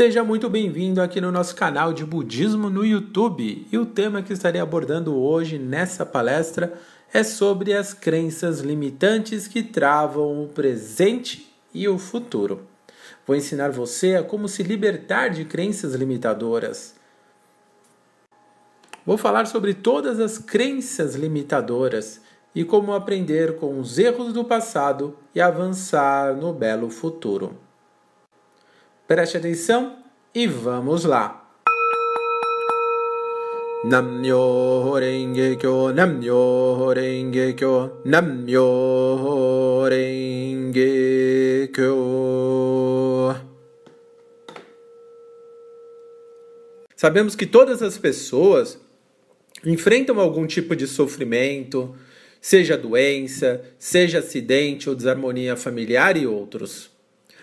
Seja muito bem-vindo aqui no nosso canal de Budismo no YouTube. E o tema que estarei abordando hoje nessa palestra é sobre as crenças limitantes que travam o presente e o futuro. Vou ensinar você a como se libertar de crenças limitadoras. Vou falar sobre todas as crenças limitadoras e como aprender com os erros do passado e avançar no belo futuro. Preste atenção e vamos lá. Namyo Renge Kyo, Namyo Renge Kyo, Namyo Renge Kyo. Sabemos que todas as pessoas enfrentam algum tipo de sofrimento, seja doença, seja acidente ou desarmonia familiar e outros.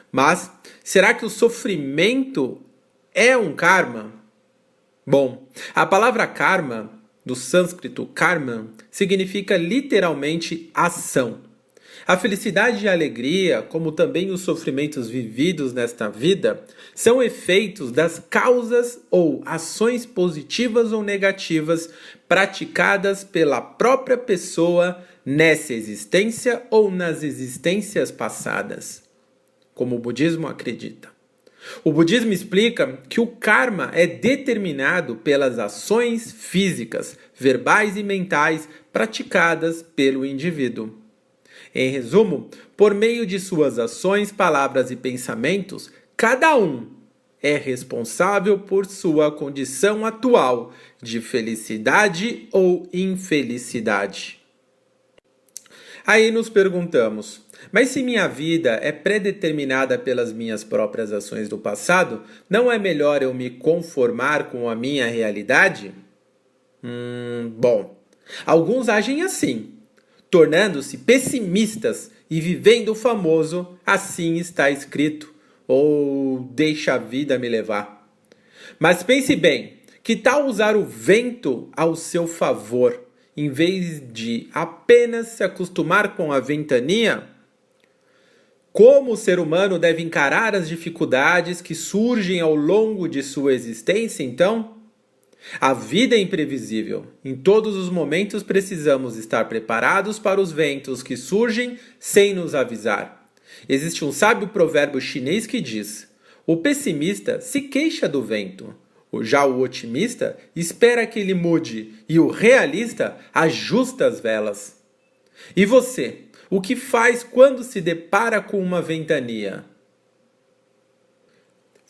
Mas será que o sofrimento é um karma? Bom, a palavra karma, do sânscrito karma, significa literalmente ação. A felicidade e a alegria, como também os sofrimentos vividos nesta vida, são efeitos das causas ou ações positivas ou negativas praticadas pela própria pessoa nessa existência ou nas existências passadas como o budismo acredita. O budismo explica que o karma é determinado pelas ações físicas, verbais e mentais praticadas pelo indivíduo. Em resumo, por meio de suas ações, palavras e pensamentos, cada um é responsável por sua condição atual de felicidade ou infelicidade. Aí nos perguntamos: mas se minha vida é predeterminada pelas minhas próprias ações do passado, não é melhor eu me conformar com a minha realidade? Hum, bom, alguns agem assim, tornando-se pessimistas e vivendo o famoso assim está escrito, ou deixa a vida me levar. Mas pense bem, que tal usar o vento ao seu favor, em vez de apenas se acostumar com a ventania? Como o ser humano deve encarar as dificuldades que surgem ao longo de sua existência, então? A vida é imprevisível. Em todos os momentos precisamos estar preparados para os ventos que surgem sem nos avisar. Existe um sábio provérbio chinês que diz: O pessimista se queixa do vento. Já o otimista espera que ele mude e o realista ajusta as velas. E você, o que faz quando se depara com uma ventania?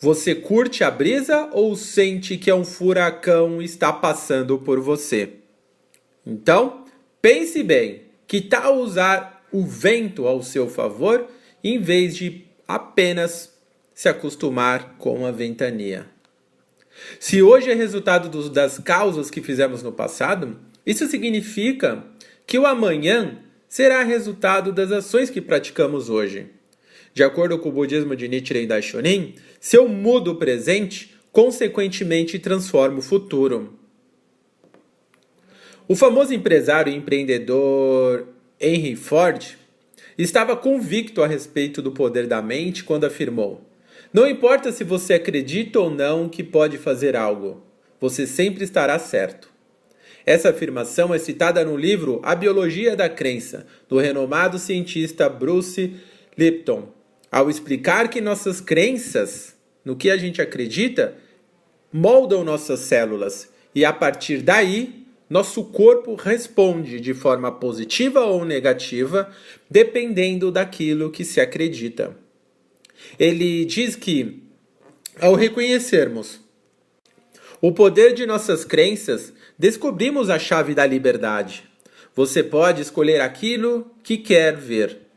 Você curte a brisa ou sente que é um furacão está passando por você? Então, pense bem, que tal usar o vento ao seu favor em vez de apenas se acostumar com a ventania? Se hoje é resultado dos, das causas que fizemos no passado, isso significa que o amanhã será resultado das ações que praticamos hoje. De acordo com o budismo de Nichiren Daishonin, se eu mudo o presente, consequentemente transformo o futuro. O famoso empresário e empreendedor Henry Ford estava convicto a respeito do poder da mente quando afirmou: Não importa se você acredita ou não que pode fazer algo, você sempre estará certo. Essa afirmação é citada no livro A Biologia da Crença, do renomado cientista Bruce Lipton, ao explicar que nossas crenças, no que a gente acredita, moldam nossas células e a partir daí nosso corpo responde de forma positiva ou negativa, dependendo daquilo que se acredita. Ele diz que, ao reconhecermos o poder de nossas crenças, descobrimos a chave da liberdade. Você pode escolher aquilo que quer ver.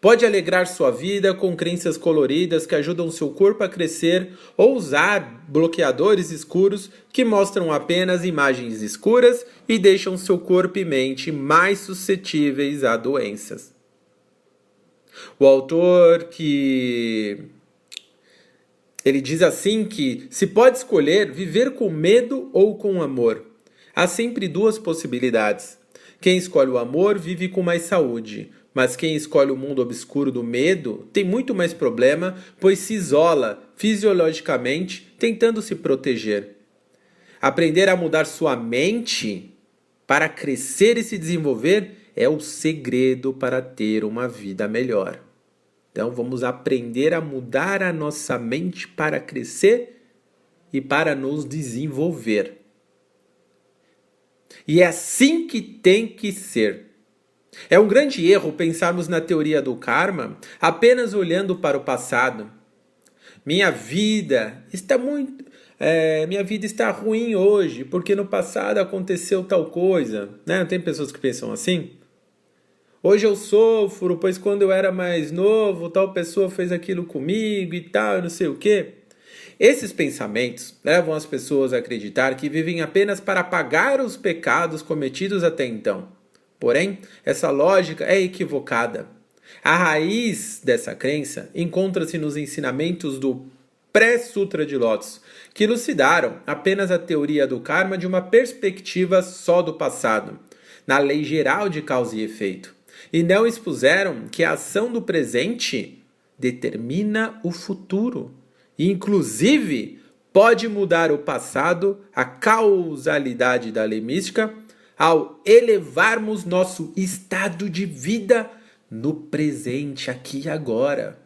Pode alegrar sua vida com crenças coloridas que ajudam seu corpo a crescer ou usar bloqueadores escuros que mostram apenas imagens escuras e deixam seu corpo e mente mais suscetíveis a doenças. O autor que ele diz assim que se pode escolher viver com medo ou com amor. Há sempre duas possibilidades. Quem escolhe o amor vive com mais saúde, Mas quem escolhe o mundo obscuro do medo tem muito mais problema, pois se isola fisiologicamente, tentando se proteger. Aprender a mudar sua mente para crescer e se desenvolver é o segredo para ter uma vida melhor. Então vamos aprender a mudar a nossa mente para crescer e para nos desenvolver. E é assim que tem que ser. É um grande erro pensarmos na teoria do karma apenas olhando para o passado. Minha vida está muito. É, minha vida está ruim hoje porque no passado aconteceu tal coisa. Né? Tem pessoas que pensam assim? Hoje eu sofro, pois quando eu era mais novo, tal pessoa fez aquilo comigo e tal, não sei o quê. Esses pensamentos levam as pessoas a acreditar que vivem apenas para pagar os pecados cometidos até então. Porém, essa lógica é equivocada. A raiz dessa crença encontra-se nos ensinamentos do pré-sutra de Lotus, que elucidaram apenas a teoria do karma de uma perspectiva só do passado, na lei geral de causa e efeito, e não expuseram que a ação do presente determina o futuro, e inclusive pode mudar o passado, a causalidade da lei mística ao elevarmos nosso estado de vida no presente, aqui e agora.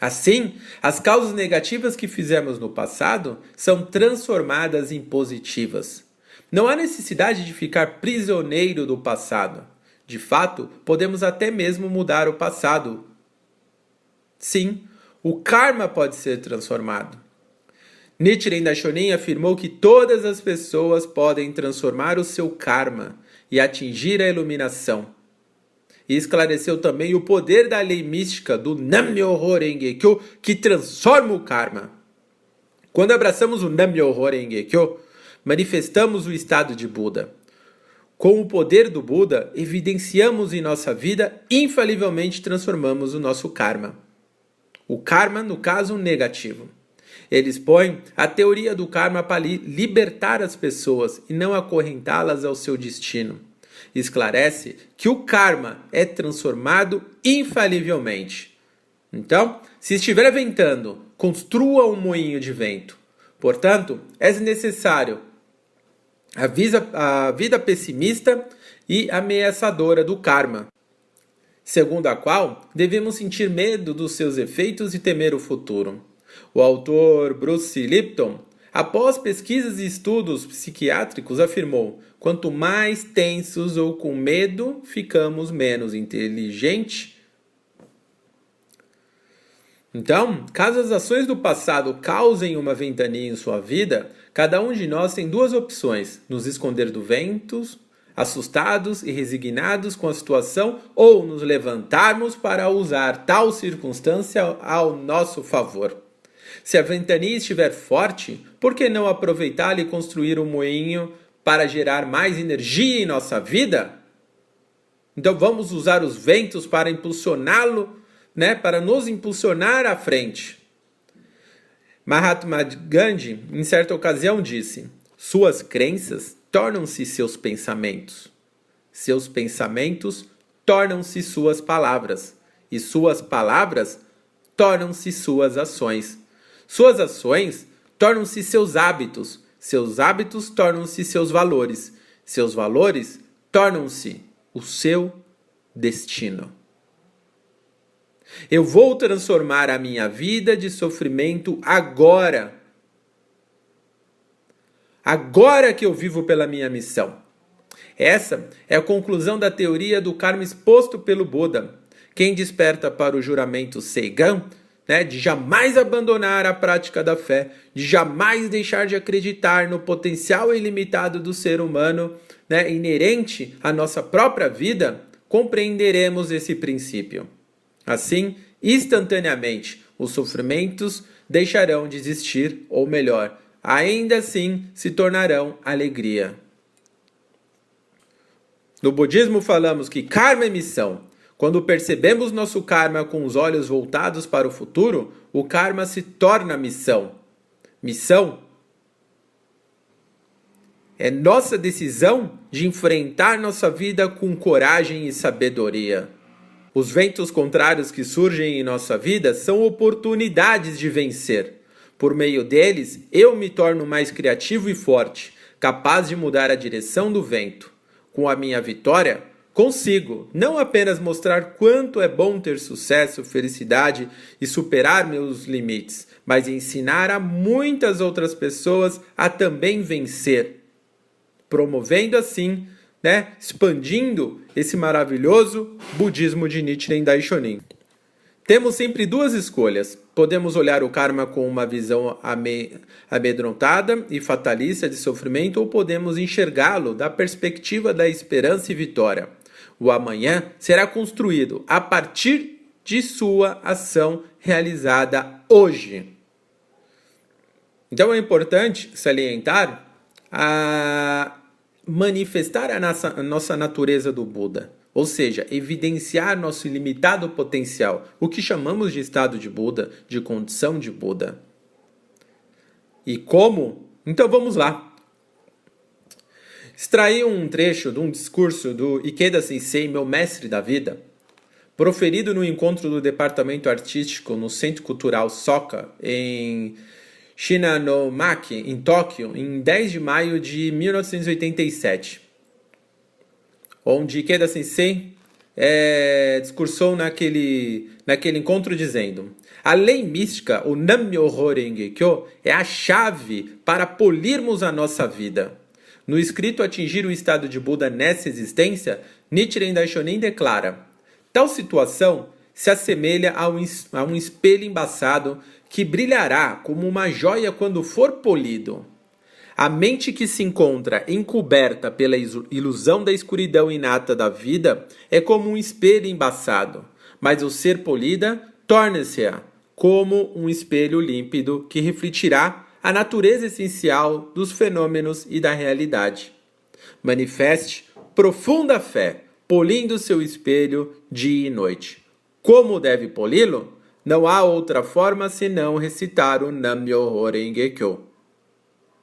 Assim, as causas negativas que fizemos no passado são transformadas em positivas. Não há necessidade de ficar prisioneiro do passado. De fato, podemos até mesmo mudar o passado. Sim, o karma pode ser transformado. Nichiren Daishonin afirmou que todas as pessoas podem transformar o seu karma e atingir a iluminação. E esclareceu também o poder da lei mística do Nam-myoho Renge-kyo, que transforma o karma. Quando abraçamos o Nam-myoho Renge-kyo, manifestamos o estado de Buda. Com o poder do Buda, evidenciamos em nossa vida, infalivelmente transformamos o nosso karma. O karma, no caso, negativo. Ele expõe a teoria do karma para libertar as pessoas e não acorrentá-las ao seu destino. Esclarece que o karma é transformado infalivelmente. Então, se estiver ventando, construa um moinho de vento. Portanto, é necessário a, visa, a vida pessimista e ameaçadora do karma, segundo a qual devemos sentir medo dos seus efeitos e temer o futuro. O autor Bruce Lipton, após pesquisas e estudos psiquiátricos, afirmou: quanto mais tensos ou com medo, ficamos menos inteligentes. Então, caso as ações do passado causem uma ventania em sua vida, cada um de nós tem duas opções: nos esconder do vento, assustados e resignados com a situação, ou nos levantarmos para usar tal circunstância ao nosso favor. Se a ventania estiver forte, por que não aproveitá-la e construir um moinho para gerar mais energia em nossa vida? Então vamos usar os ventos para impulsioná-lo, né, para nos impulsionar à frente. Mahatma Gandhi, em certa ocasião, disse: Suas crenças tornam-se seus pensamentos. Seus pensamentos tornam-se suas palavras. E suas palavras tornam-se suas ações. Suas ações tornam-se seus hábitos, seus hábitos tornam-se seus valores, seus valores tornam-se o seu destino. Eu vou transformar a minha vida de sofrimento agora. Agora que eu vivo pela minha missão. Essa é a conclusão da teoria do karma exposto pelo Buda. Quem desperta para o juramento Seigan né, de jamais abandonar a prática da fé, de jamais deixar de acreditar no potencial ilimitado do ser humano, né, inerente à nossa própria vida, compreenderemos esse princípio. Assim, instantaneamente, os sofrimentos deixarão de existir, ou melhor, ainda assim se tornarão alegria. No budismo falamos que karma é missão, quando percebemos nosso karma com os olhos voltados para o futuro, o karma se torna missão. Missão é nossa decisão de enfrentar nossa vida com coragem e sabedoria. Os ventos contrários que surgem em nossa vida são oportunidades de vencer. Por meio deles, eu me torno mais criativo e forte, capaz de mudar a direção do vento. Com a minha vitória, consigo não apenas mostrar quanto é bom ter sucesso, felicidade e superar meus limites, mas ensinar a muitas outras pessoas a também vencer, promovendo assim, né, expandindo esse maravilhoso budismo de Nichiren Daishonin. Temos sempre duas escolhas. Podemos olhar o karma com uma visão amedrontada e fatalista de sofrimento, ou podemos enxergá-lo da perspectiva da esperança e vitória. O amanhã será construído a partir de sua ação realizada hoje. Então é importante salientar a manifestar a nossa, a nossa natureza do Buda. Ou seja, evidenciar nosso ilimitado potencial, o que chamamos de estado de Buda, de condição de Buda. E como? Então vamos lá. Extraí um trecho de um discurso do Ikeda Sensei, meu mestre da vida, proferido no encontro do departamento artístico no Centro Cultural Soka, em Shinanomaki, em Tóquio, em 10 de maio de 1987 onde Ikeda Sensei é, discursou naquele, naquele encontro dizendo: a lei mística, o Nammyoho Renge-kyo, é a chave para polirmos a nossa vida. No escrito Atingir o estado de Buda nessa existência, Nichiren Daishonin declara: tal situação se assemelha a um, a um espelho embaçado que brilhará como uma joia quando for polido. A mente que se encontra encoberta pela ilusão da escuridão inata da vida é como um espelho embaçado, mas o ser polida torna-se-á como um espelho límpido que refletirá a natureza essencial dos fenômenos e da realidade. Manifeste profunda fé, polindo seu espelho dia e noite. Como deve poli-lo? Não há outra forma senão recitar o Nam-myoho Renge-kyo.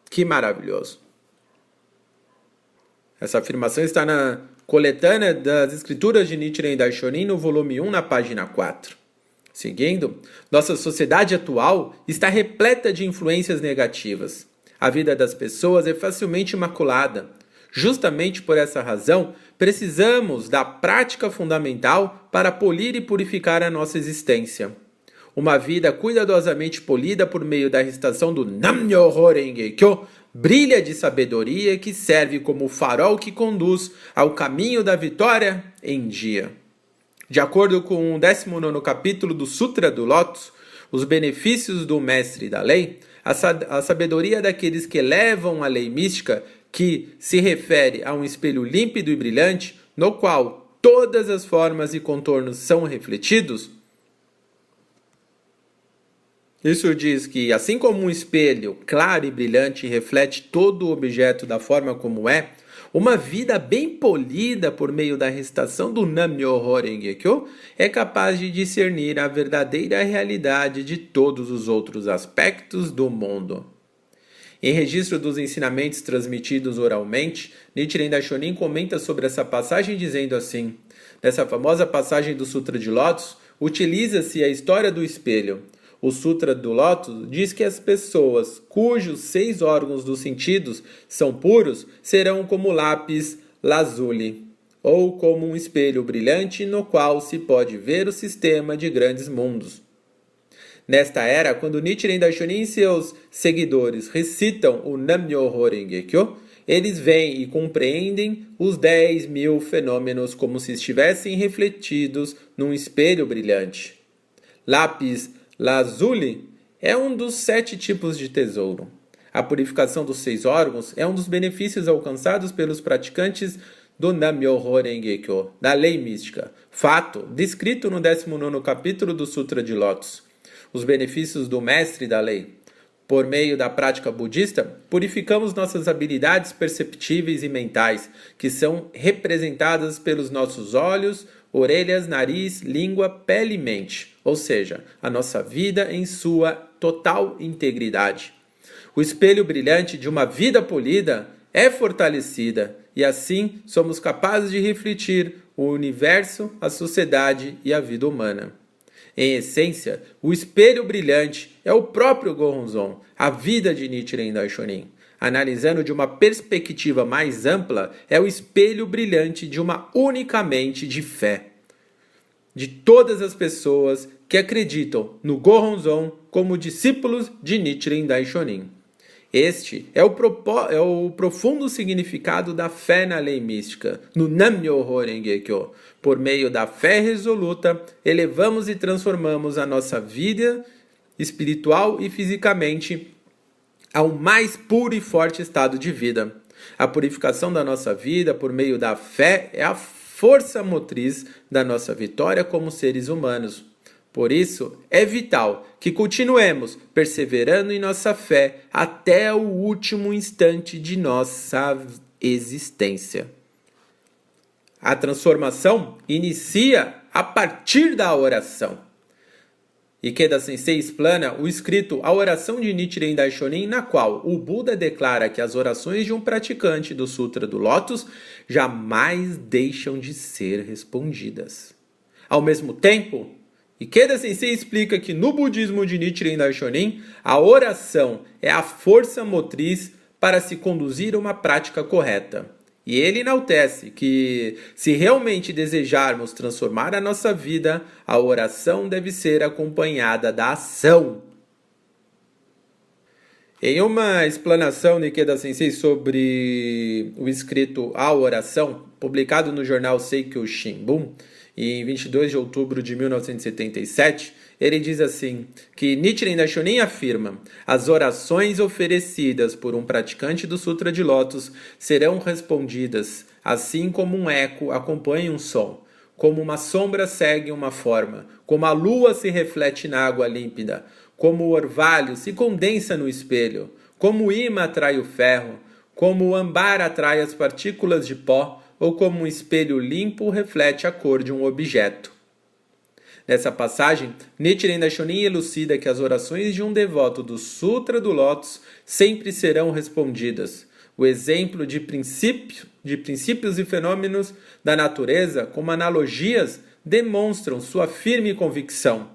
Que maravilhoso. Essa afirmação está na coletânea das escrituras de Nichiren Daishonin, no volume 1, na página 4. Seguindo, nossa sociedade atual está repleta de influências negativas. A vida das pessoas é facilmente maculada. Justamente por essa razão, precisamos da prática fundamental para polir e purificar a nossa existência. Uma vida cuidadosamente polida por meio da recitação do Nam-myoho Renge-kyo brilha de sabedoria que serve como farol que conduz ao caminho da vitória em dia. De acordo com o 19 capítulo do Sutra do Lótus, os benefícios do mestre da lei, a sabedoria daqueles que levam a lei mística, que se refere a um espelho límpido e brilhante, no qual todas as formas e contornos são refletidos, isso diz que, assim como um espelho claro e brilhante reflete todo o objeto da forma como é, uma vida bem polida por meio da recitação do Nam-myoho Renge-kyo é capaz de discernir a verdadeira realidade de todos os outros aspectos do mundo. Em registro dos ensinamentos transmitidos oralmente, Nichiren Daishonin comenta sobre essa passagem dizendo assim: Nessa famosa passagem do Sutra de Lotus, utiliza-se a história do espelho, o Sutra do Lótus diz que as pessoas cujos seis órgãos dos sentidos são puros serão como lápis lazuli, ou como um espelho brilhante no qual se pode ver o sistema de grandes mundos. Nesta era, quando Nichiren Daishonin e seus seguidores recitam o Nam-myoho eles veem e compreendem os 10 mil fenômenos como se estivessem refletidos num espelho brilhante. Lápis Lazuli é um dos sete tipos de tesouro. A purificação dos seis órgãos é um dos benefícios alcançados pelos praticantes do Nam-myoho Renge-kyo, da lei mística, fato descrito no 19 capítulo do Sutra de Lotus. Os benefícios do mestre da lei. Por meio da prática budista, purificamos nossas habilidades perceptíveis e mentais, que são representadas pelos nossos olhos, orelhas, nariz, língua, pele e mente, ou seja, a nossa vida em sua total integridade. O espelho brilhante de uma vida polida é fortalecida e assim somos capazes de refletir o universo, a sociedade e a vida humana. Em essência, o espelho brilhante é o próprio Goronzon, a vida de Nichiren Daishonin. Analisando de uma perspectiva mais ampla, é o espelho brilhante de uma única mente de fé. De todas as pessoas que acreditam no Goronzon como discípulos de Nichiren Daishonin. Este é o, é o, profundo significado da fé na lei mística, no Nam-myoho. Por meio da fé resoluta, elevamos e transformamos a nossa vida espiritual e fisicamente ao mais puro e forte estado de vida. A purificação da nossa vida por meio da fé é a força motriz da nossa vitória como seres humanos. Por isso, é vital que continuemos perseverando em nossa fé até o último instante de nossa existência. A transformação inicia a partir da oração. Ikeda Sensei explana o escrito A Oração de Nichiren Daishonin, na qual o Buda declara que as orações de um praticante do Sutra do Lótus jamais deixam de ser respondidas. Ao mesmo tempo, Ikeda Sensei explica que no budismo de Nichiren Daishonin, a oração é a força motriz para se conduzir a uma prática correta. E ele enaltece que, se realmente desejarmos transformar a nossa vida, a oração deve ser acompanhada da ação. Em uma explanação de Ikeda Sensei sobre o escrito A Oração, publicado no jornal Seikyo Shimbun, em 22 de outubro de 1977, ele diz assim que Nichiren Daishonin afirma: as orações oferecidas por um praticante do Sutra de Lótus serão respondidas, assim como um eco acompanha um som, como uma sombra segue uma forma, como a lua se reflete na água límpida, como o orvalho se condensa no espelho, como o imã atrai o ferro, como o ambar atrai as partículas de pó ou como um espelho limpo reflete a cor de um objeto. Nessa passagem, Nichiren Daishonin elucida que as orações de um devoto do Sutra do Lótus sempre serão respondidas. O exemplo de, princípio, de princípios e fenômenos da natureza, como analogias, demonstram sua firme convicção.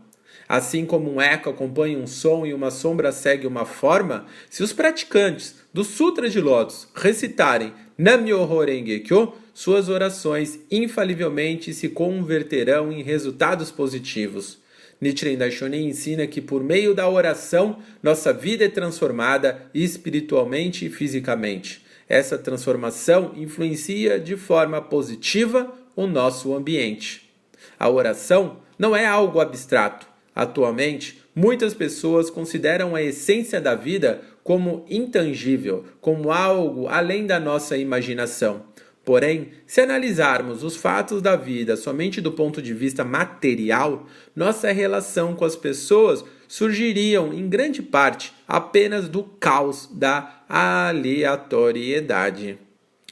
Assim como um eco acompanha um som e uma sombra segue uma forma, se os praticantes do Sutra de Lótus recitarem Nam-myoho Renge-kyo, suas orações infalivelmente se converterão em resultados positivos. Nichiren Daishonin ensina que por meio da oração nossa vida é transformada espiritualmente e fisicamente. Essa transformação influencia de forma positiva o nosso ambiente. A oração não é algo abstrato. Atualmente, muitas pessoas consideram a essência da vida como intangível, como algo além da nossa imaginação. Porém, se analisarmos os fatos da vida somente do ponto de vista material, nossa relação com as pessoas surgiriam em grande parte apenas do caos da aleatoriedade.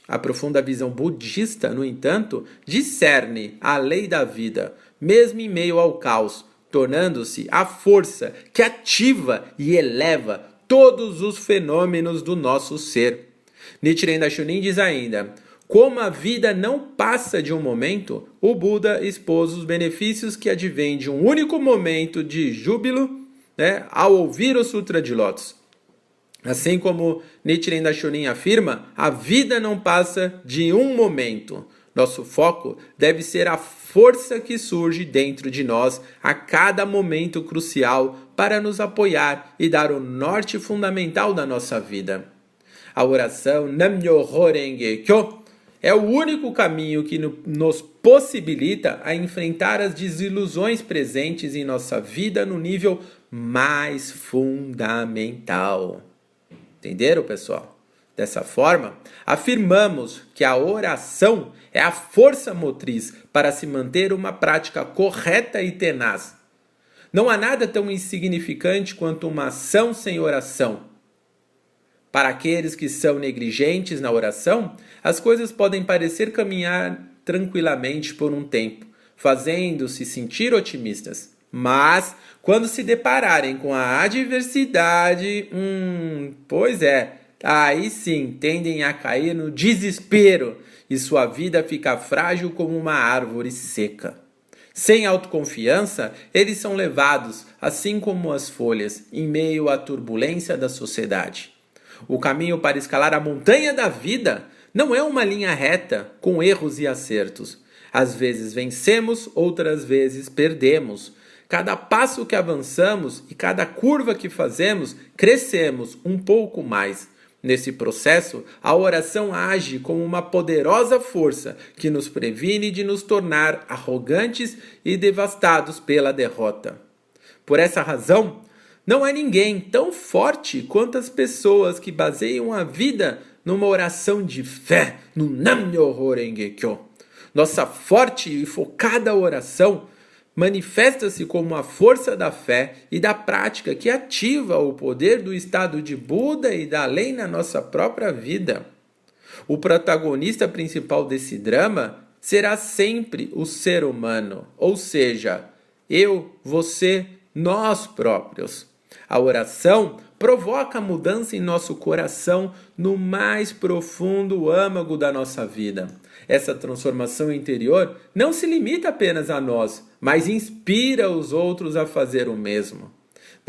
A profunda visão budista, no entanto, discerne a lei da vida, mesmo em meio ao caos, tornando-se a força que ativa e eleva todos os fenômenos do nosso ser. Nichiren Daishonin diz ainda: como a vida não passa de um momento, o Buda expôs os benefícios que advêm de um único momento de júbilo né, ao ouvir o Sutra de Lotus. Assim como Nichiren Daishonin afirma, a vida não passa de um momento. Nosso foco deve ser a força que surge dentro de nós a cada momento crucial para nos apoiar e dar o norte fundamental da nossa vida. A oração Nam-myoho Renge Kyo é o único caminho que nos possibilita a enfrentar as desilusões presentes em nossa vida no nível mais fundamental. Entenderam, pessoal? Dessa forma, afirmamos que a oração é a força motriz para se manter uma prática correta e tenaz. Não há nada tão insignificante quanto uma ação sem oração para aqueles que são negligentes na oração, as coisas podem parecer caminhar tranquilamente por um tempo, fazendo-se sentir otimistas. Mas, quando se depararem com a adversidade, hum, pois é, aí sim tendem a cair no desespero e sua vida fica frágil como uma árvore seca. Sem autoconfiança, eles são levados, assim como as folhas, em meio à turbulência da sociedade. O caminho para escalar a montanha da vida não é uma linha reta, com erros e acertos. Às vezes vencemos, outras vezes perdemos. Cada passo que avançamos e cada curva que fazemos, crescemos um pouco mais. Nesse processo, a oração age como uma poderosa força que nos previne de nos tornar arrogantes e devastados pela derrota. Por essa razão, não há ninguém tão forte quanto as pessoas que baseiam a vida numa oração de fé, no Nam-myoho Renge-kyo. Nossa forte e focada oração manifesta-se como a força da fé e da prática que ativa o poder do estado de Buda e da lei na nossa própria vida. O protagonista principal desse drama será sempre o ser humano, ou seja, eu, você, nós próprios. A oração provoca mudança em nosso coração no mais profundo âmago da nossa vida. Essa transformação interior não se limita apenas a nós, mas inspira os outros a fazer o mesmo.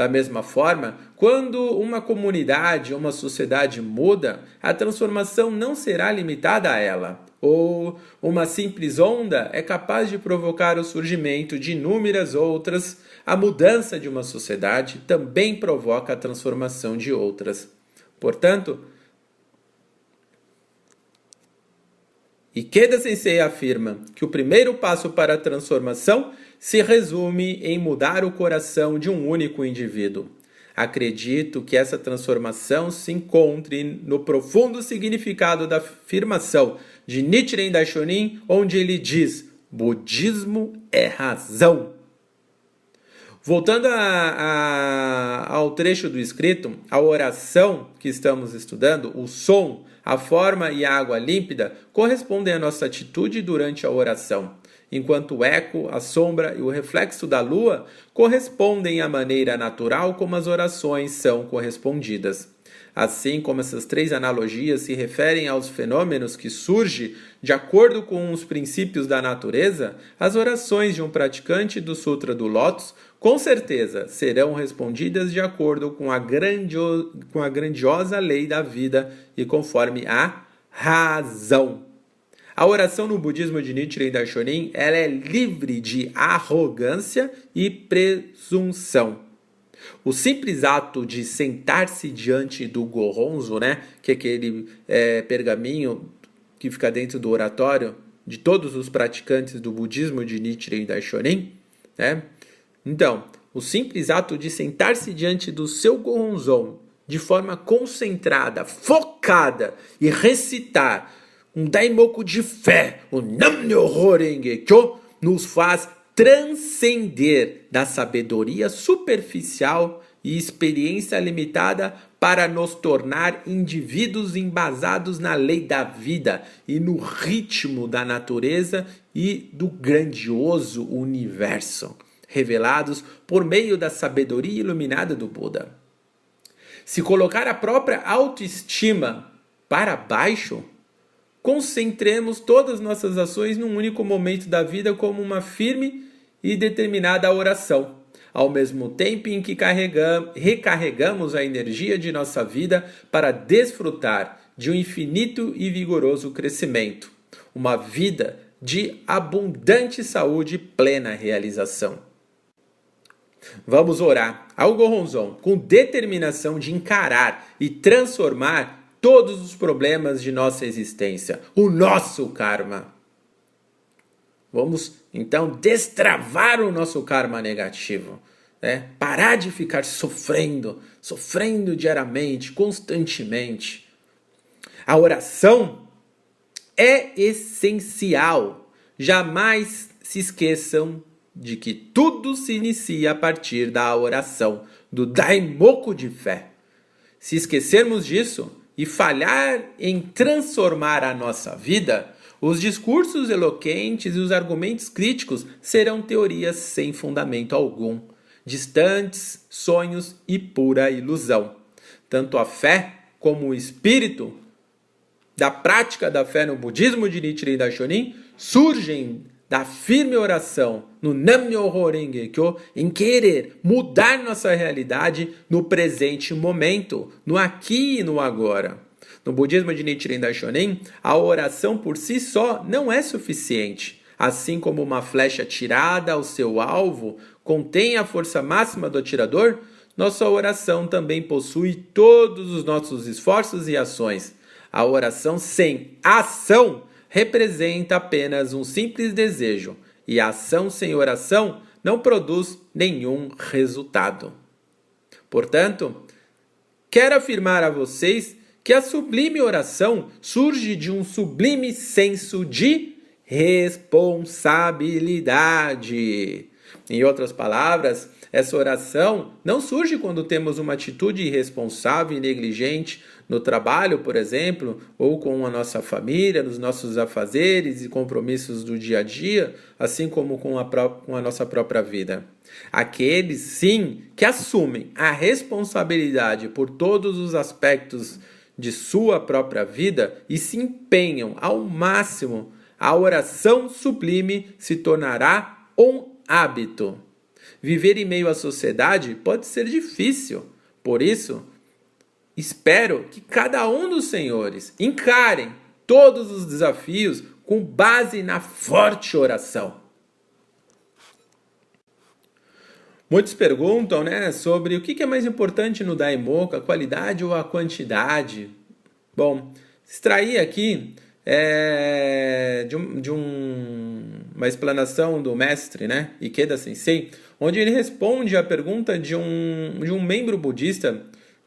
Da mesma forma, quando uma comunidade ou uma sociedade muda, a transformação não será limitada a ela. Ou uma simples onda é capaz de provocar o surgimento de inúmeras outras. A mudança de uma sociedade também provoca a transformação de outras. Portanto, Ikeda Sensei afirma que o primeiro passo para a transformação se resume em mudar o coração de um único indivíduo. Acredito que essa transformação se encontre no profundo significado da afirmação de Nichiren Daishonin, onde ele diz: Budismo é razão. Voltando a, a, ao trecho do escrito, a oração que estamos estudando, o som, a forma e a água límpida correspondem à nossa atitude durante a oração, enquanto o eco, a sombra e o reflexo da lua correspondem à maneira natural como as orações são correspondidas. Assim como essas três analogias se referem aos fenômenos que surgem de acordo com os princípios da natureza, as orações de um praticante do Sutra do Lótus com certeza serão respondidas de acordo com a, grandio... com a grandiosa lei da vida e conforme a razão. A oração no budismo de Nichiren Daishonin ela é livre de arrogância e presunção. O simples ato de sentar-se diante do goronzo, né, que é aquele é, pergaminho que fica dentro do oratório de todos os praticantes do budismo de Nichiren Daishonin, né? Então, o simples ato de sentar-se diante do seu goronzon de forma concentrada, focada e recitar um daimoku de fé, o Nam-myoho Renge-kyo, nos faz transcender da sabedoria superficial e experiência limitada para nos tornar indivíduos embasados na lei da vida e no ritmo da natureza e do grandioso universo, revelados por meio da sabedoria iluminada do Buda. Se colocar a própria autoestima para baixo, concentremos todas as nossas ações num único momento da vida como uma firme e determinada oração, ao mesmo tempo em que recarregamos a energia de nossa vida para desfrutar de um infinito e vigoroso crescimento, uma vida de abundante saúde e plena realização. Vamos orar ao Goronzon com determinação de encarar e transformar todos os problemas de nossa existência, o nosso karma. Vamos então destravar o nosso karma negativo, né? Parar de ficar sofrendo, sofrendo diariamente, constantemente. A oração é essencial. Jamais se esqueçam de que tudo se inicia a partir da oração, do daimoku de fé. Se esquecermos disso, e falhar em transformar a nossa vida, os discursos eloquentes e os argumentos críticos serão teorias sem fundamento algum, distantes, sonhos e pura ilusão. Tanto a fé como o espírito da prática da fé no budismo de Nichiren Daishonin surgem da firme oração no Nam-myoho Renge-kyo em querer mudar nossa realidade no presente momento, no aqui e no agora. No budismo de Nichiren Daishonin, a oração por si só não é suficiente. Assim como uma flecha tirada ao seu alvo contém a força máxima do atirador, nossa oração também possui todos os nossos esforços e ações. A oração sem ação representa apenas um simples desejo, e a ação sem oração não produz nenhum resultado. Portanto, quero afirmar a vocês que a sublime oração surge de um sublime senso de responsabilidade. Em outras palavras, essa oração não surge quando temos uma atitude irresponsável e negligente no trabalho, por exemplo, ou com a nossa família, nos nossos afazeres e compromissos do dia a dia, assim como com a, com a nossa própria vida. Aqueles, sim, que assumem a responsabilidade por todos os aspectos de sua própria vida e se empenham ao máximo, a oração sublime se tornará um hábito. Viver em meio à sociedade pode ser difícil. Por isso, Espero que cada um dos senhores encarem todos os desafios com base na forte oração. Muitos perguntam né, sobre o que é mais importante no Daimoku, a qualidade ou a quantidade. Bom, extrair aqui é, de, um, de um, uma explanação do mestre né, Ikeda Sensei, onde ele responde à pergunta de um, de um membro budista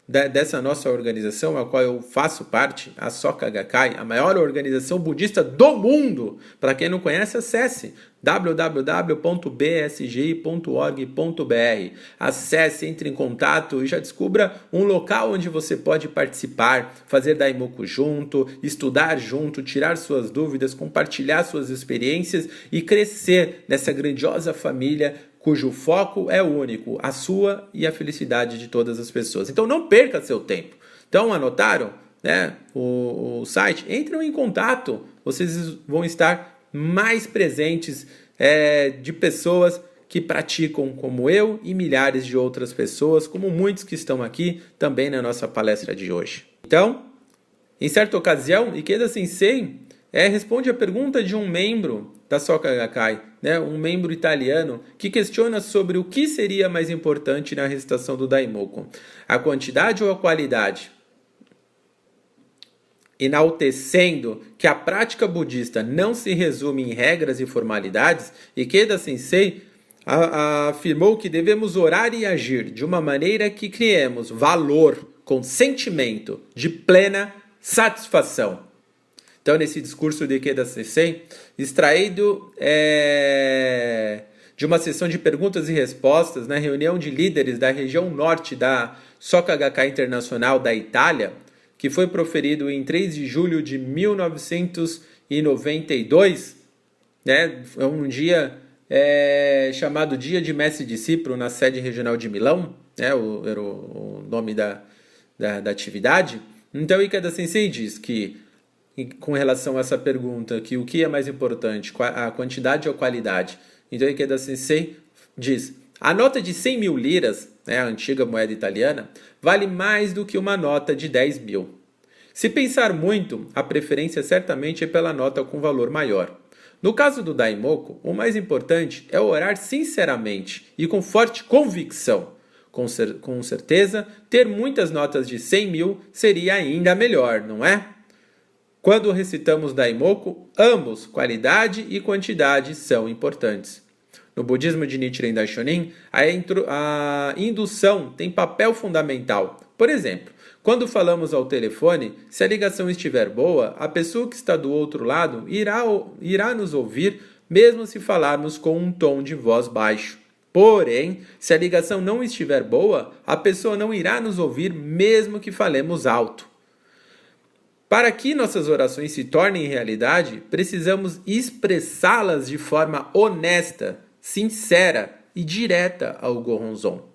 dessa nossa organização, a qual eu faço parte, a Soka Gakkai, a maior organização budista do mundo. Para quem não conhece, acesse www.bsgi.org.br. Acesse, entre em contato e já descubra um local onde você pode participar, fazer Daimoku junto, estudar junto, tirar suas dúvidas, compartilhar suas experiências e crescer nessa grandiosa família cujo foco é único, a sua e a felicidade de todas as pessoas. Então não perca seu tempo. Então anotaram, né, o, o site? Entrem em contato. Vocês vão estar mais presentes é, de pessoas que praticam como eu e milhares de outras pessoas, como muitos que estão aqui também na nossa palestra de hoje. Então, em certa ocasião, Ikeda Sensei é, responde a pergunta de um membro da Soka Gakkai, né, um membro italiano, que questiona sobre o que seria mais importante na recitação do Daimoku, a quantidade ou a qualidade? Enaltecendo que a prática budista não se resume em regras e formalidades, Ikeda Sensei afirmou que devemos orar e agir de uma maneira que criemos valor com sentimento de plena satisfação. Então, nesse discurso de Ikeda Sensei, extraído é, de uma sessão de perguntas e respostas na reunião de líderes da região norte da Soka Gakkai Internacional da Itália, que foi proferido em 3 de julho de 1992, né, é um dia é, chamado Dia de Mestre Discípulo na sede regional de Milão, né, o, era o, o nome da, da, da atividade. Então, Ikeda Sensei diz que com relação a essa pergunta, que o que é mais importante, a quantidade ou a qualidade. Então, Ikeda Sensei diz, a nota de 100 mil liras, né, a antiga moeda italiana, vale mais do que uma nota de 10 mil. Se pensar muito, a preferência certamente é pela nota com valor maior. No caso do Daimoku, o mais importante é orar sinceramente e com forte convicção. Com, cer com certeza, ter muitas notas de 100 mil seria ainda melhor, não é? Quando recitamos Daimoku, ambos, qualidade e quantidade, são importantes. No budismo de Nichiren Daishonin, a, a indução tem papel fundamental. Por exemplo, quando falamos ao telefone, se a ligação estiver boa, a pessoa que está do outro lado irá, irá nos ouvir, mesmo se falarmos com um tom de voz baixo. Porém, se a ligação não estiver boa, a pessoa não irá nos ouvir, mesmo que falemos alto. Para que nossas orações se tornem realidade, precisamos expressá-las de forma honesta, sincera e direta ao Goronzon.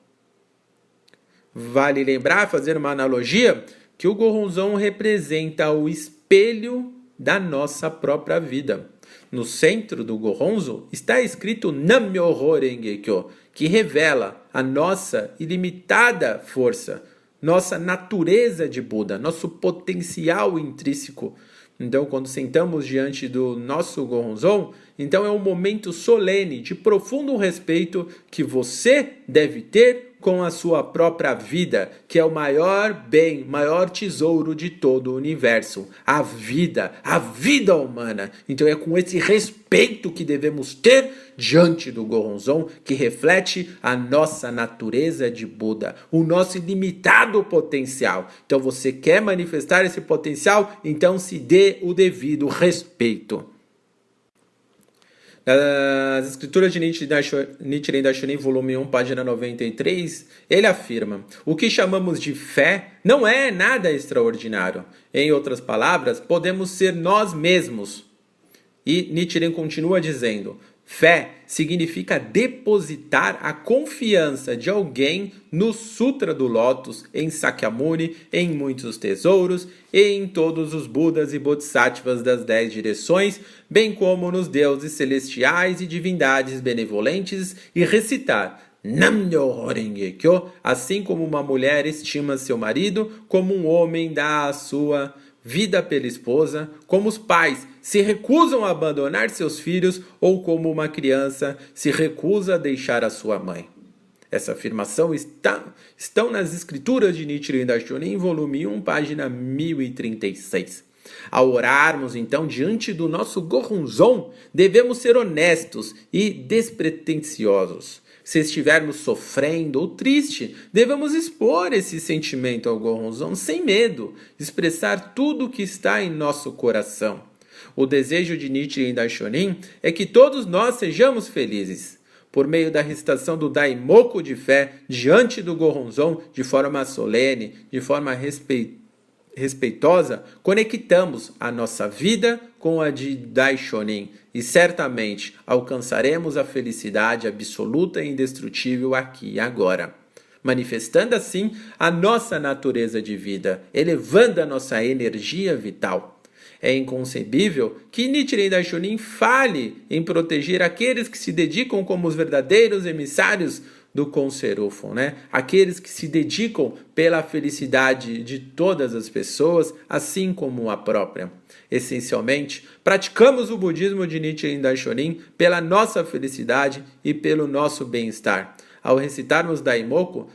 Vale lembrar, fazer uma analogia, que o Goronzon representa o espelho da nossa própria vida. No centro do Goronzo está escrito Namyoho Rengekyo, que revela a nossa ilimitada força, nossa natureza de Buda, nosso potencial intrínseco. Então, quando sentamos diante do nosso Goronzon, então é um momento solene de profundo respeito que você deve ter com a sua própria vida, que é o maior bem, maior tesouro de todo o universo, a vida, a vida humana. Então é com esse respeito que devemos ter diante do Goronzon, que reflete a nossa natureza de Buda, o nosso ilimitado potencial. Então você quer manifestar esse potencial, então se dê o devido respeito. Nas escrituras de Nichiren Daishonin, volume 1, página 93, ele afirma: O que chamamos de fé não é nada extraordinário. Em outras palavras, podemos ser nós mesmos. E Nichiren continua dizendo: Fé significa depositar a confiança de alguém no Sutra do Lótus, em Sakyamuni, em muitos tesouros e em todos os Budas e Bodhisattvas das dez direções, bem como nos deuses celestiais e divindades benevolentes, e recitar Namyo Horengekyo, assim como uma mulher estima seu marido, como um homem dá a sua vida pela esposa, como os pais se recusam a abandonar seus filhos ou como uma criança se recusa a deixar a sua mãe. Essa afirmação está estão nas escrituras de Nichiren Daishonin, volume 1, página 1036. Ao orarmos, então, diante do nosso Gohunzon, devemos ser honestos e despretensiosos. Se estivermos sofrendo ou triste, devemos expor esse sentimento ao Goronzon sem medo, expressar tudo o que está em nosso coração. O desejo de Nietzsche em Daishonin é que todos nós sejamos felizes. Por meio da recitação do Daimoku de fé diante do Goronzon, de forma solene, de forma respeitosa, respeitosa, conectamos a nossa vida com a de Daishonin e certamente alcançaremos a felicidade absoluta e indestrutível aqui e agora. Manifestando assim a nossa natureza de vida, elevando a nossa energia vital. É inconcebível que Nichiren Daishonin fale em proteger aqueles que se dedicam como os verdadeiros emissários do Conserufon, né? Aqueles que se dedicam pela felicidade de todas as pessoas, assim como a própria. Essencialmente, praticamos o budismo de Nichiren Daishonin pela nossa felicidade e pelo nosso bem-estar. Ao recitarmos Daimoku,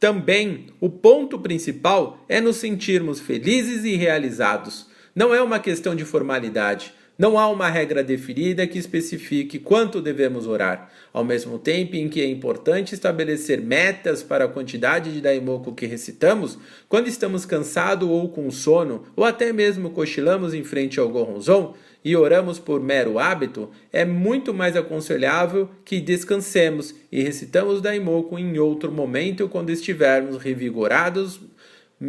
também o ponto principal é nos sentirmos felizes e realizados. Não é uma questão de formalidade não há uma regra definida que especifique quanto devemos orar, ao mesmo tempo em que é importante estabelecer metas para a quantidade de daimoku que recitamos, quando estamos cansados ou com sono, ou até mesmo cochilamos em frente ao Goronzon e oramos por mero hábito, é muito mais aconselhável que descansemos e recitamos daimoku em outro momento quando estivermos revigorados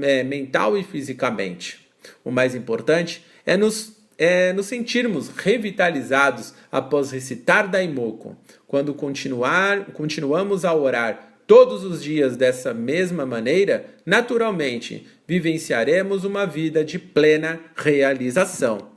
é, mental e fisicamente. O mais importante é nos é nos sentirmos revitalizados após recitar Daimoku. Quando continuar, continuamos a orar todos os dias dessa mesma maneira, naturalmente vivenciaremos uma vida de plena realização.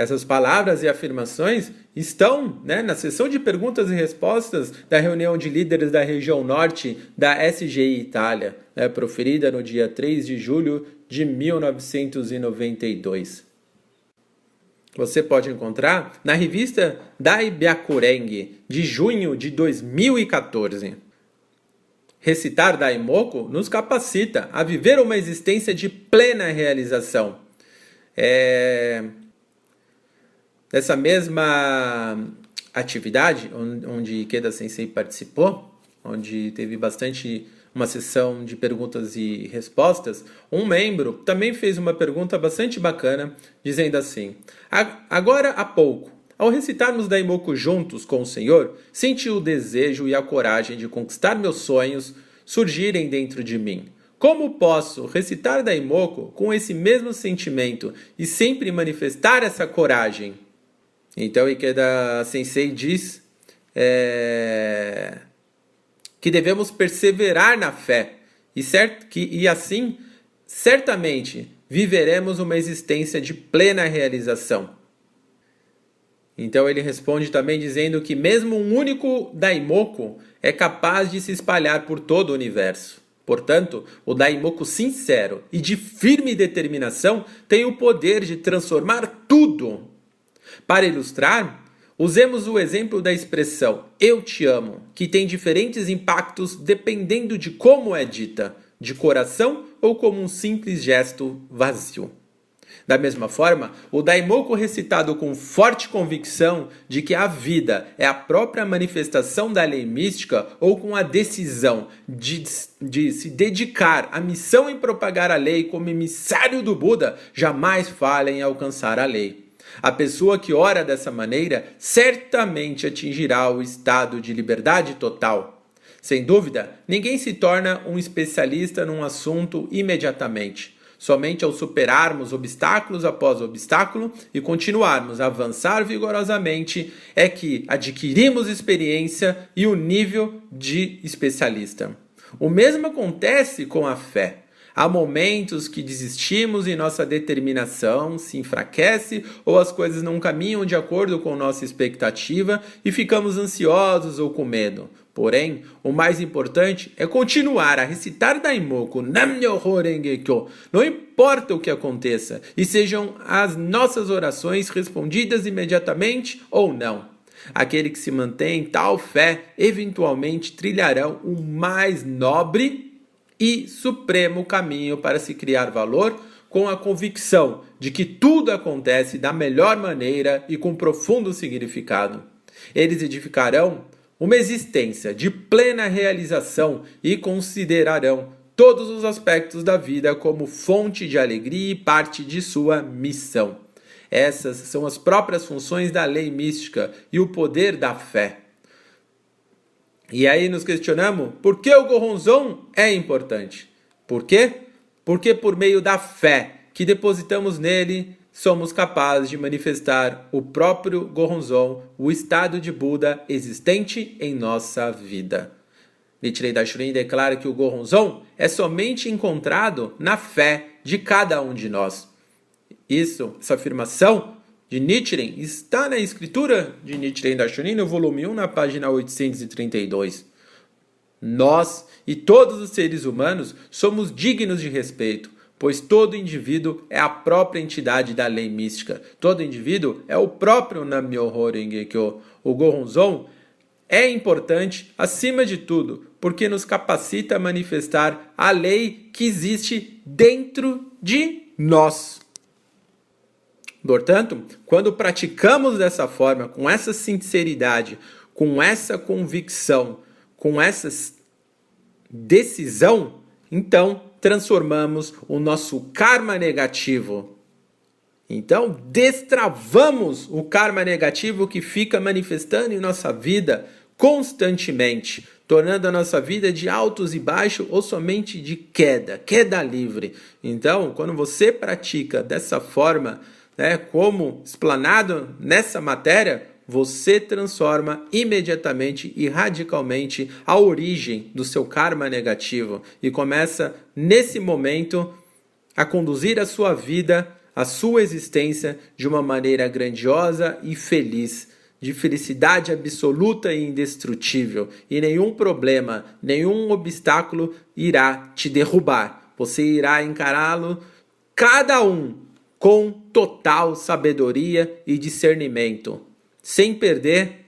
Essas palavras e afirmações estão né, na sessão de perguntas e respostas da reunião de líderes da região norte da SGI Itália, né, proferida no dia 3 de julho de 1992. Você pode encontrar na revista Dai Byakureng, de junho de 2014. Recitar Daimoku nos capacita a viver uma existência de plena realização. É Nessa mesma atividade, onde Ikeda Sensei participou, onde teve bastante uma sessão de perguntas e respostas, um membro também fez uma pergunta bastante bacana, dizendo assim: Agora há pouco, ao recitarmos Daimoku juntos com o Senhor, senti o desejo e a coragem de conquistar meus sonhos surgirem dentro de mim. Como posso recitar Daimoku com esse mesmo sentimento e sempre manifestar essa coragem? Então, Ikeda Sensei diz é, que devemos perseverar na fé e, certo, que, e assim certamente viveremos uma existência de plena realização. Então ele responde também dizendo que mesmo um único daimoku é capaz de se espalhar por todo o universo. Portanto, o daimoku sincero e de firme determinação tem o poder de transformar tudo. Para ilustrar, usemos o exemplo da expressão eu te amo, que tem diferentes impactos dependendo de como é dita, de coração ou como um simples gesto vazio. Da mesma forma, o Daimoku recitado com forte convicção de que a vida é a própria manifestação da lei mística ou com a decisão de, de se dedicar à missão em propagar a lei como emissário do Buda, jamais falha em alcançar a lei. A pessoa que ora dessa maneira certamente atingirá o estado de liberdade total. Sem dúvida, ninguém se torna um especialista num assunto imediatamente. Somente ao superarmos obstáculos após obstáculo e continuarmos a avançar vigorosamente é que adquirimos experiência e o nível de especialista. O mesmo acontece com a fé. Há momentos que desistimos e nossa determinação se enfraquece ou as coisas não caminham de acordo com nossa expectativa e ficamos ansiosos ou com medo. Porém, o mais importante é continuar a recitar Daimoku Nam-myoho Renge-kyo, não importa o que aconteça, e sejam as nossas orações respondidas imediatamente ou não. Aquele que se mantém em tal fé eventualmente trilharão o mais nobre e supremo caminho para se criar valor com a convicção de que tudo acontece da melhor maneira e com profundo significado. Eles edificarão uma existência de plena realização e considerarão todos os aspectos da vida como fonte de alegria e parte de sua missão. Essas são as próprias funções da lei mística e o poder da fé. E aí nos questionamos por que o Goronzon é importante. Por quê? Porque por meio da fé que depositamos nele, somos capazes de manifestar o próprio Goronzon, o estado de Buda existente em nossa vida. Nichiren Daishonin declara que o Goronzon é somente encontrado na fé de cada um de nós. Isso, essa afirmação, de Nichiren está na escritura de Nichiren Daishonin, no volume 1, na página 832. Nós e todos os seres humanos somos dignos de respeito, pois todo indivíduo é a própria entidade da lei mística. Todo indivíduo é o próprio Nam-myoho. O Gohonzon é importante, acima de tudo, porque nos capacita a manifestar a lei que existe dentro de nós. Portanto, quando praticamos dessa forma, com essa sinceridade, com essa convicção, com essa decisão, então transformamos o nosso karma negativo. Então, destravamos o karma negativo que fica manifestando em nossa vida constantemente, tornando a nossa vida de altos e baixos ou somente de queda, queda livre. Então, quando você pratica dessa forma, né, como explanado nessa matéria, você transforma imediatamente e radicalmente a origem do seu karma negativo e começa nesse momento a conduzir a sua vida, a sua existência de uma maneira grandiosa e feliz, de felicidade absoluta e indestrutível, e nenhum problema, nenhum obstáculo irá te derrubar. Você irá encará-lo cada um com total sabedoria e discernimento, sem perder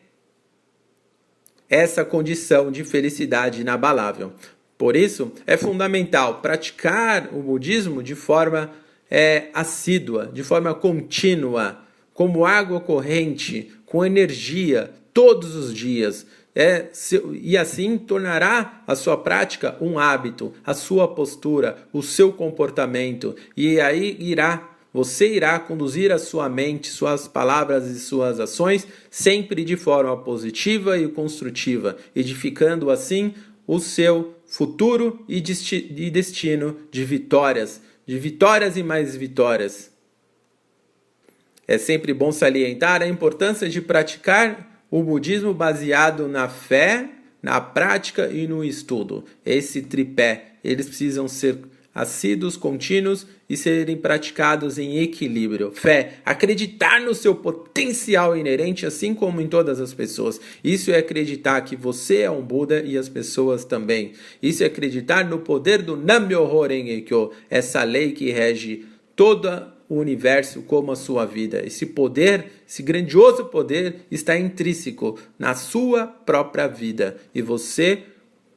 essa condição de felicidade inabalável. Por isso, é fundamental praticar o budismo de forma é, assídua, de forma contínua, como água corrente, com energia, todos os dias. É, e assim tornará a sua prática um hábito, a sua postura, o seu comportamento, e aí irá você irá conduzir a sua mente, suas palavras e suas ações sempre de forma positiva e construtiva, edificando assim o seu futuro e destino de vitórias, de vitórias e mais vitórias. É sempre bom salientar a importância de praticar o budismo baseado na fé, na prática e no estudo. Esse tripé, eles precisam ser assíduos, contínuos e serem praticados em equilíbrio. Fé, acreditar no seu potencial inerente, assim como em todas as pessoas. Isso é acreditar que você é um Buda e as pessoas também. Isso é acreditar no poder do Nam-myoho essa lei que rege toda o universo como a sua vida. Esse poder, esse grandioso poder, está intrínseco na sua própria vida e você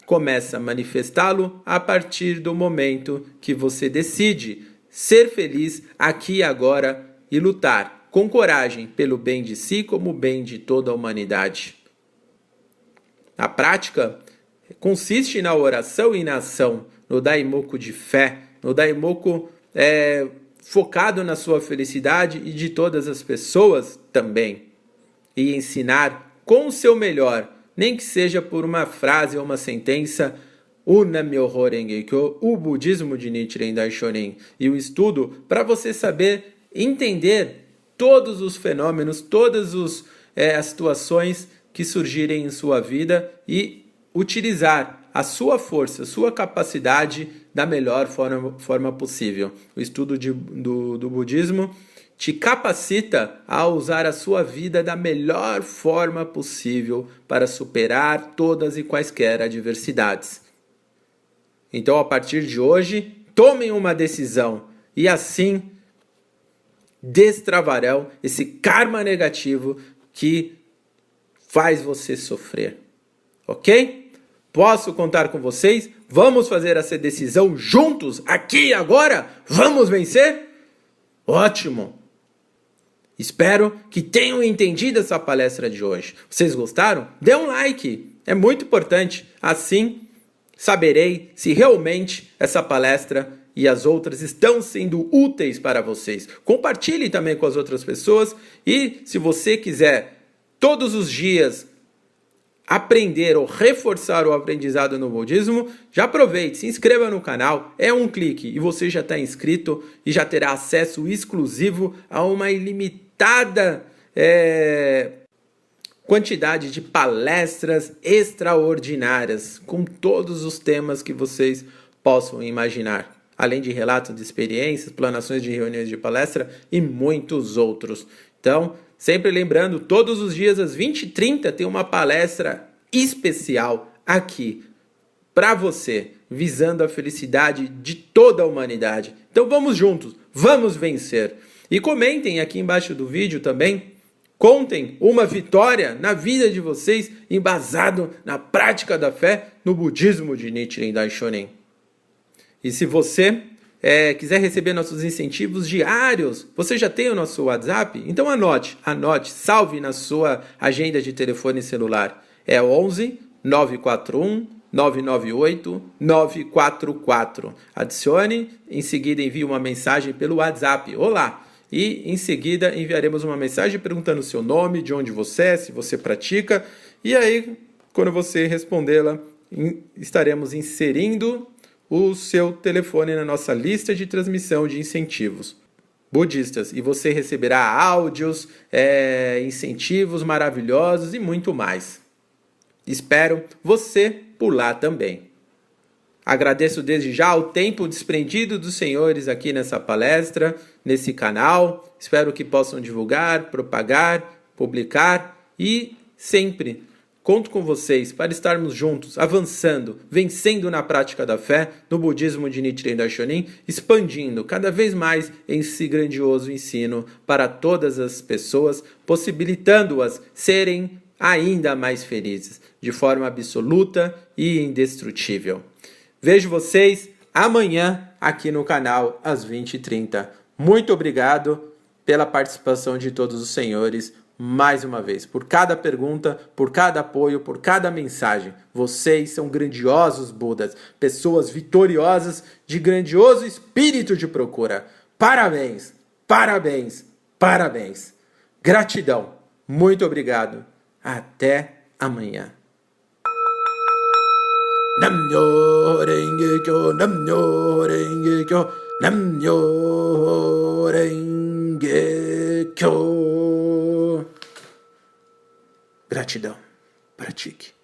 começa a manifestá-lo a partir do momento que você decide ser feliz aqui e agora e lutar com coragem pelo bem de si como bem de toda a humanidade. A prática consiste na oração e na ação, no daimoku de fé, no daimoku é, focado na sua felicidade e de todas as pessoas também. E ensinar com o seu melhor, nem que seja por uma frase ou uma sentença, o budismo de Nichiren Daishonin, e o estudo para você saber entender todos os fenômenos, todas os, é, as situações que surgirem em sua vida e utilizar a sua força, a sua capacidade da melhor forma, forma possível. O estudo de, do, do budismo te capacita a usar a sua vida da melhor forma possível para superar todas e quaisquer adversidades. Então, a partir de hoje, tomem uma decisão e assim destravarão esse karma negativo que faz você sofrer. Ok? Posso contar com vocês? Vamos fazer essa decisão juntos, aqui e agora? Vamos vencer? Ótimo! Espero que tenham entendido essa palestra de hoje. Vocês gostaram? Dê um like, é muito importante. Assim saberei se realmente essa palestra e as outras estão sendo úteis para vocês. Compartilhe também com as outras pessoas e se você quiser todos os dias aprender ou reforçar o aprendizado no budismo, já aproveite, se inscreva no canal, é um clique e você já está inscrito e já terá acesso exclusivo a uma ilimitada é, quantidade de palestras extraordinárias com todos os temas que vocês possam imaginar. Além de relatos de experiências, planações de reuniões de palestra e muitos outros. Então, Sempre lembrando, todos os dias às 20h30 tem uma palestra especial aqui para você, visando a felicidade de toda a humanidade. Então vamos juntos, vamos vencer. E comentem aqui embaixo do vídeo também. Contem uma vitória na vida de vocês embasado na prática da fé no budismo de Nichiren Daishonin. E se você é, quiser receber nossos incentivos diários, você já tem o nosso WhatsApp? Então anote, anote, salve na sua agenda de telefone celular. É 11 941 998 944. Adicione, em seguida envie uma mensagem pelo WhatsApp. Olá! E em seguida enviaremos uma mensagem perguntando o seu nome, de onde você é, se você pratica. E aí, quando você respondê-la, estaremos inserindo o seu telefone na nossa lista de transmissão de incentivos budistas e você receberá áudios, é, incentivos maravilhosos e muito mais. Espero você por lá também. Agradeço desde já o tempo desprendido dos senhores aqui nessa palestra, nesse canal. Espero que possam divulgar, propagar, publicar e sempre Conto com vocês para estarmos juntos, avançando, vencendo na prática da fé, no budismo de Nichiren Daishonin, expandindo cada vez mais esse grandioso ensino para todas as pessoas, possibilitando-as serem ainda mais felizes, de forma absoluta e indestrutível. Vejo vocês amanhã aqui no canal às 20h30. Muito obrigado pela participação de todos os senhores mais uma vez, por cada pergunta, por cada apoio, por cada mensagem. Vocês são grandiosos Budas, pessoas vitoriosas de grandioso espírito de procura. Parabéns, parabéns, parabéns. Gratidão. Muito obrigado. Até amanhã. Namyo renge kyo, namyo renge kyo, namyo renge kyo. Gratidão. Pratique.